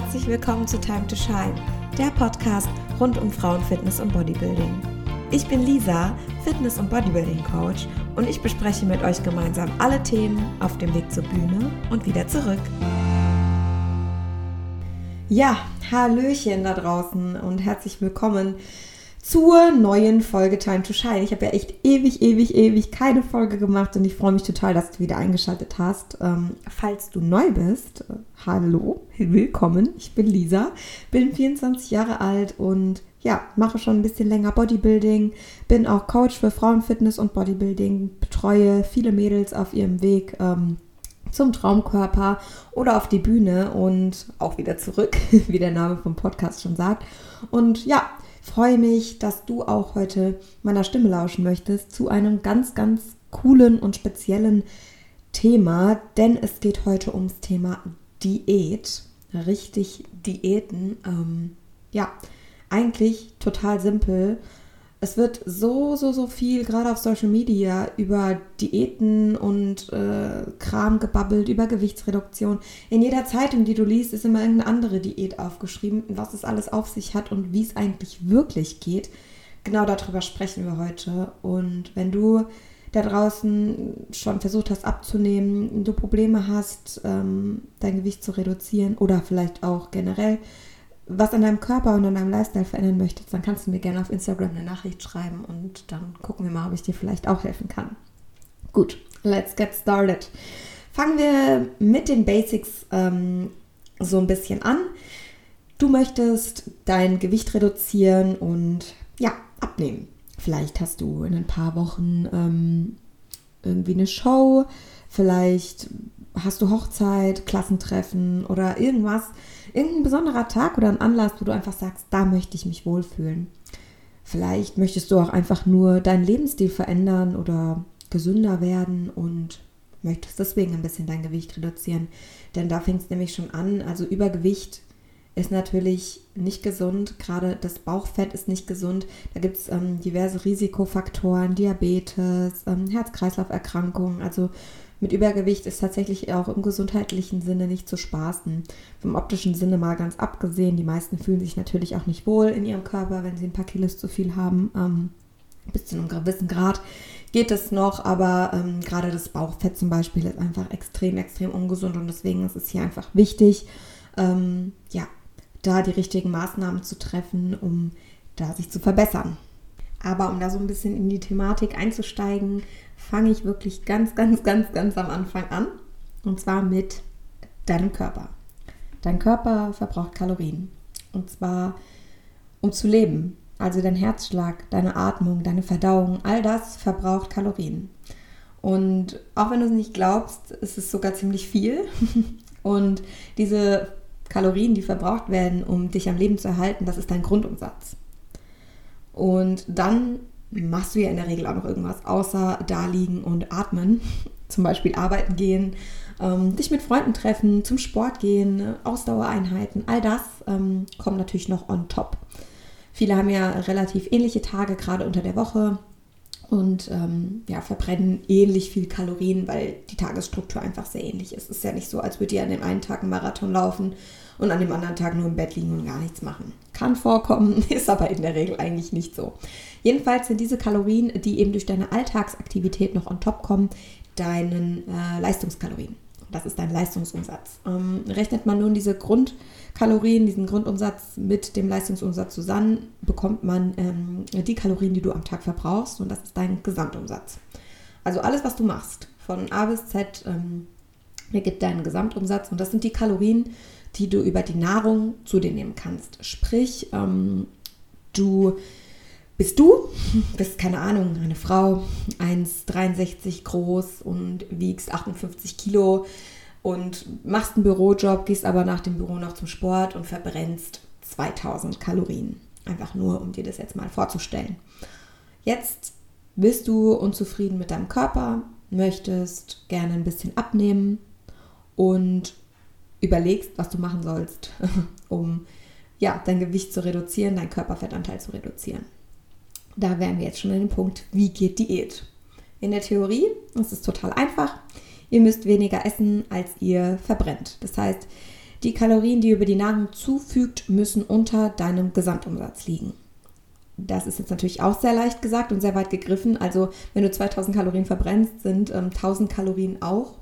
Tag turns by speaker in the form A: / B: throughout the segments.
A: herzlich willkommen zu Time to Shine, der Podcast rund um Frauenfitness und Bodybuilding. Ich bin Lisa, Fitness- und Bodybuilding-Coach und ich bespreche mit euch gemeinsam alle Themen auf dem Weg zur Bühne und wieder zurück. Ja, Hallöchen da draußen und herzlich willkommen zur neuen Folge Time to Shine. Ich habe ja echt ewig, ewig, ewig keine Folge gemacht und ich freue mich total, dass du wieder eingeschaltet hast. Ähm, falls du neu bist, äh, hallo, willkommen. Ich bin Lisa, bin 24 Jahre alt und ja, mache schon ein bisschen länger Bodybuilding, bin auch Coach für Frauenfitness und Bodybuilding, betreue viele Mädels auf ihrem Weg. Ähm, zum Traumkörper oder auf die Bühne und auch wieder zurück, wie der Name vom Podcast schon sagt. Und ja, freue mich, dass du auch heute meiner Stimme lauschen möchtest zu einem ganz, ganz coolen und speziellen Thema, denn es geht heute ums Thema Diät. Richtig Diäten. Ähm, ja, eigentlich total simpel es wird so, so, so viel, gerade auf Social Media, über Diäten und äh, Kram gebabbelt, über Gewichtsreduktion. In jeder Zeitung, die du liest, ist immer irgendeine andere Diät aufgeschrieben, was es alles auf sich hat und wie es eigentlich wirklich geht. Genau darüber sprechen wir heute. Und wenn du da draußen schon versucht hast abzunehmen, du Probleme hast, ähm, dein Gewicht zu reduzieren oder vielleicht auch generell was an deinem Körper und an deinem Lifestyle verändern möchtest, dann kannst du mir gerne auf Instagram eine Nachricht schreiben und dann gucken wir mal, ob ich dir vielleicht auch helfen kann. Gut, let's get started. Fangen wir mit den Basics ähm, so ein bisschen an. Du möchtest dein Gewicht reduzieren und ja, abnehmen. Vielleicht hast du in ein paar Wochen ähm, irgendwie eine Show, vielleicht hast du Hochzeit, Klassentreffen oder irgendwas, irgendein besonderer Tag oder ein Anlass, wo du einfach sagst, da möchte ich mich wohlfühlen. Vielleicht möchtest du auch einfach nur deinen Lebensstil verändern oder gesünder werden und möchtest deswegen ein bisschen dein Gewicht reduzieren. Denn da fängt es nämlich schon an. Also Übergewicht ist natürlich nicht gesund. Gerade das Bauchfett ist nicht gesund. Da gibt es ähm, diverse Risikofaktoren, Diabetes, ähm, Herz-Kreislauf-Erkrankungen. Also mit Übergewicht ist tatsächlich auch im gesundheitlichen Sinne nicht zu spaßen. Vom optischen Sinne mal ganz abgesehen. Die meisten fühlen sich natürlich auch nicht wohl in ihrem Körper, wenn sie ein paar Kilos zu viel haben. Ähm, bis zu einem gewissen Grad geht es noch, aber ähm, gerade das Bauchfett zum Beispiel ist einfach extrem, extrem ungesund und deswegen ist es hier einfach wichtig, ähm, ja, da die richtigen Maßnahmen zu treffen, um da sich zu verbessern. Aber um da so ein bisschen in die Thematik einzusteigen, fange ich wirklich ganz, ganz, ganz, ganz am Anfang an. Und zwar mit deinem Körper. Dein Körper verbraucht Kalorien. Und zwar, um zu leben. Also dein Herzschlag, deine Atmung, deine Verdauung, all das verbraucht Kalorien. Und auch wenn du es nicht glaubst, ist es sogar ziemlich viel. Und diese Kalorien, die verbraucht werden, um dich am Leben zu erhalten, das ist dein Grundumsatz. Und dann machst du ja in der Regel auch noch irgendwas außer da liegen und atmen. Zum Beispiel arbeiten gehen, ähm, dich mit Freunden treffen, zum Sport gehen, Ausdauereinheiten, all das ähm, kommt natürlich noch on top. Viele haben ja relativ ähnliche Tage, gerade unter der Woche und ähm, ja, verbrennen ähnlich viel Kalorien, weil die Tagesstruktur einfach sehr ähnlich ist. Es ist ja nicht so, als würde ihr an dem einen Tag einen Marathon laufen und an dem anderen Tag nur im Bett liegen und gar nichts machen. Kann vorkommen, ist aber in der Regel eigentlich nicht so. Jedenfalls sind diese Kalorien, die eben durch deine Alltagsaktivität noch on top kommen, deinen äh, Leistungskalorien. Das ist dein Leistungsumsatz. Ähm, rechnet man nun diese Grundkalorien, diesen Grundumsatz mit dem Leistungsumsatz zusammen, bekommt man ähm, die Kalorien, die du am Tag verbrauchst und das ist dein Gesamtumsatz. Also alles, was du machst, von A bis Z, ähm, ergibt deinen Gesamtumsatz und das sind die Kalorien, die du über die Nahrung zu dir nehmen kannst. Sprich, ähm, du bist du, bist keine Ahnung, eine Frau, 1,63 groß und wiegst 58 Kilo und machst einen Bürojob, gehst aber nach dem Büro noch zum Sport und verbrennst 2000 Kalorien. Einfach nur, um dir das jetzt mal vorzustellen. Jetzt bist du unzufrieden mit deinem Körper, möchtest gerne ein bisschen abnehmen und überlegst, was du machen sollst, um ja, dein Gewicht zu reduzieren, deinen Körperfettanteil zu reduzieren. Da wären wir jetzt schon an dem Punkt, wie geht Diät? In der Theorie ist es total einfach. Ihr müsst weniger essen, als ihr verbrennt. Das heißt, Die Kalorien, die ihr über die Nahrung zufügt, müssen unter deinem Gesamtumsatz liegen. Das ist jetzt natürlich auch sehr leicht gesagt und sehr weit gegriffen. Also wenn du 2000 Kalorien verbrennst, sind ähm, 1000 Kalorien auch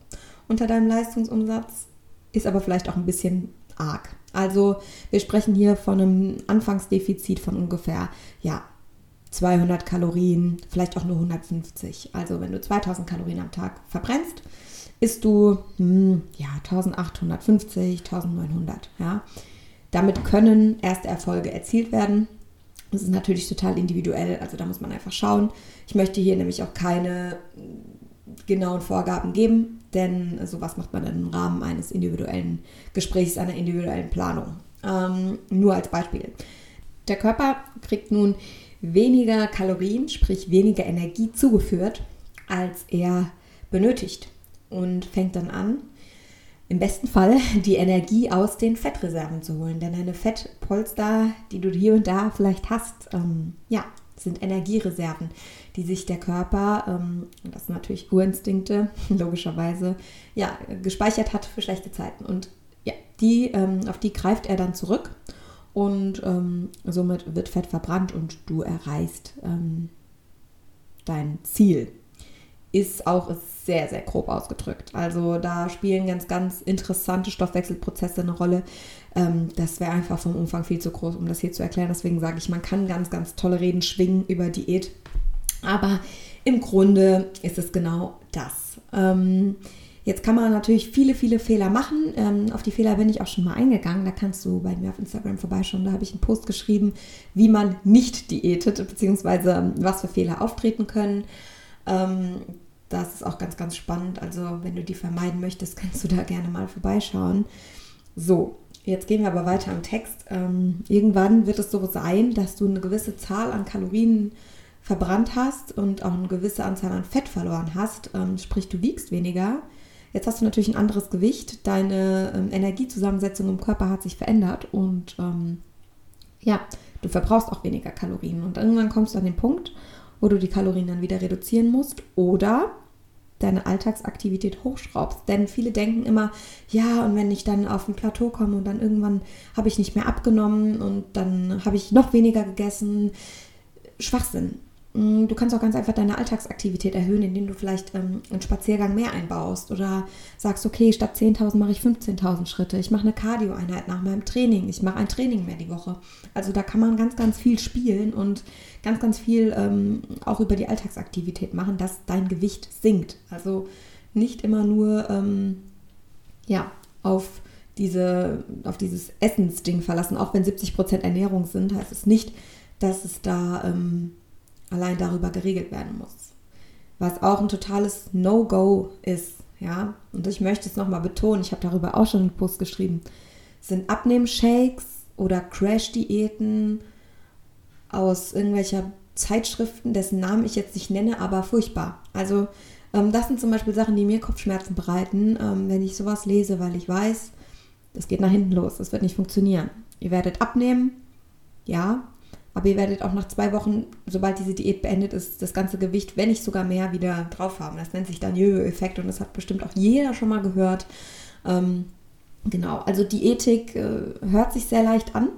A: unter deinem Leistungsumsatz. Ist aber vielleicht auch ein bisschen arg. Also wir sprechen hier von einem Anfangsdefizit von ungefähr ja, 200 Kalorien, vielleicht auch nur 150. Also wenn du 2000 Kalorien am Tag verbrennst, isst du hm, ja, 1850, 1900. Ja. Damit können erste Erfolge erzielt werden. Das ist natürlich total individuell, also da muss man einfach schauen. Ich möchte hier nämlich auch keine genauen Vorgaben geben, denn sowas macht man dann im Rahmen eines individuellen Gesprächs, einer individuellen Planung. Ähm, nur als Beispiel. Der Körper kriegt nun weniger Kalorien, sprich weniger Energie zugeführt, als er benötigt und fängt dann an, im besten Fall die Energie aus den Fettreserven zu holen. Denn deine Fettpolster, die du hier und da vielleicht hast, ähm, ja, sind Energiereserven, die sich der Körper, ähm, das sind natürlich Urinstinkte, logischerweise, ja, gespeichert hat für schlechte Zeiten. Und ja, die, ähm, auf die greift er dann zurück und ähm, somit wird Fett verbrannt und du erreichst ähm, dein Ziel. Ist auch sehr, sehr grob ausgedrückt. Also da spielen ganz, ganz interessante Stoffwechselprozesse eine Rolle. Ähm, das wäre einfach vom Umfang viel zu groß, um das hier zu erklären. Deswegen sage ich, man kann ganz, ganz tolle Reden schwingen über Diät. Aber im Grunde ist es genau das. Ähm, Jetzt kann man natürlich viele, viele Fehler machen. Ähm, auf die Fehler bin ich auch schon mal eingegangen. Da kannst du bei mir auf Instagram vorbeischauen. Da habe ich einen Post geschrieben, wie man nicht diätet, beziehungsweise ähm, was für Fehler auftreten können. Ähm, das ist auch ganz, ganz spannend. Also, wenn du die vermeiden möchtest, kannst du da gerne mal vorbeischauen. So, jetzt gehen wir aber weiter im Text. Ähm, irgendwann wird es so sein, dass du eine gewisse Zahl an Kalorien verbrannt hast und auch eine gewisse Anzahl an Fett verloren hast. Ähm, sprich, du wiegst weniger Jetzt hast du natürlich ein anderes Gewicht, deine ähm, Energiezusammensetzung im Körper hat sich verändert und ähm, ja, du verbrauchst auch weniger Kalorien. Und irgendwann kommst du an den Punkt, wo du die Kalorien dann wieder reduzieren musst oder deine Alltagsaktivität hochschraubst. Denn viele denken immer, ja, und wenn ich dann auf ein Plateau komme und dann irgendwann habe ich nicht mehr abgenommen und dann habe ich noch weniger gegessen. Schwachsinn. Mm, du kannst auch ganz einfach deine Alltagsaktivität erhöhen, indem du vielleicht ähm, einen Spaziergang mehr einbaust oder sagst, okay, statt 10.000 mache ich 15.000 Schritte. Ich mache eine Cardio-Einheit nach meinem Training. Ich mache ein Training mehr die Woche. Also da kann man ganz, ganz viel spielen und ganz, ganz viel ähm, auch über die Alltagsaktivität machen, dass dein Gewicht sinkt. Also nicht immer nur ähm, ja, auf, diese, auf dieses Essensding verlassen. Auch wenn 70% Ernährung sind, heißt es nicht, dass es da ähm, allein darüber geregelt werden muss. Was auch ein totales No-Go ist, ja, und ich möchte es nochmal betonen, ich habe darüber auch schon einen Post geschrieben, sind Abnehmshakes oder Crash-Diäten aus irgendwelcher Zeitschriften, dessen Namen ich jetzt nicht nenne, aber furchtbar. Also ähm, das sind zum Beispiel Sachen, die mir Kopfschmerzen bereiten, ähm, wenn ich sowas lese, weil ich weiß, das geht nach hinten los, das wird nicht funktionieren. Ihr werdet abnehmen, ja, aber ihr werdet auch nach zwei Wochen, sobald diese Diät beendet ist, das ganze Gewicht, wenn nicht sogar mehr, wieder drauf haben. Das nennt sich dann Jojo-Effekt und das hat bestimmt auch jeder schon mal gehört. Ähm, genau, also Diätik äh, hört sich sehr leicht an.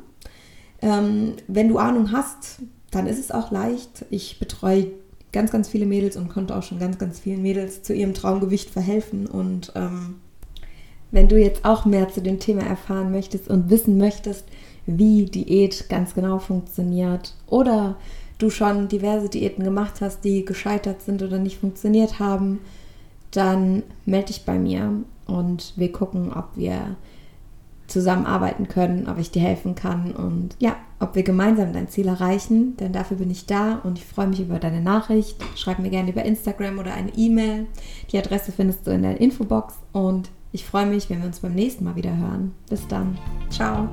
A: Ähm, wenn du Ahnung hast, dann ist es auch leicht. Ich betreue ganz, ganz viele Mädels und konnte auch schon ganz, ganz vielen Mädels zu ihrem Traumgewicht verhelfen. Und ähm, wenn du jetzt auch mehr zu dem Thema erfahren möchtest und wissen möchtest, wie Diät ganz genau funktioniert oder du schon diverse Diäten gemacht hast, die gescheitert sind oder nicht funktioniert haben, dann melde dich bei mir und wir gucken, ob wir zusammenarbeiten können, ob ich dir helfen kann und ja, ob wir gemeinsam dein Ziel erreichen, denn dafür bin ich da und ich freue mich über deine Nachricht. Schreib mir gerne über Instagram oder eine E-Mail. Die Adresse findest du in der Infobox und ich freue mich, wenn wir uns beim nächsten Mal wieder hören. Bis dann. Ciao.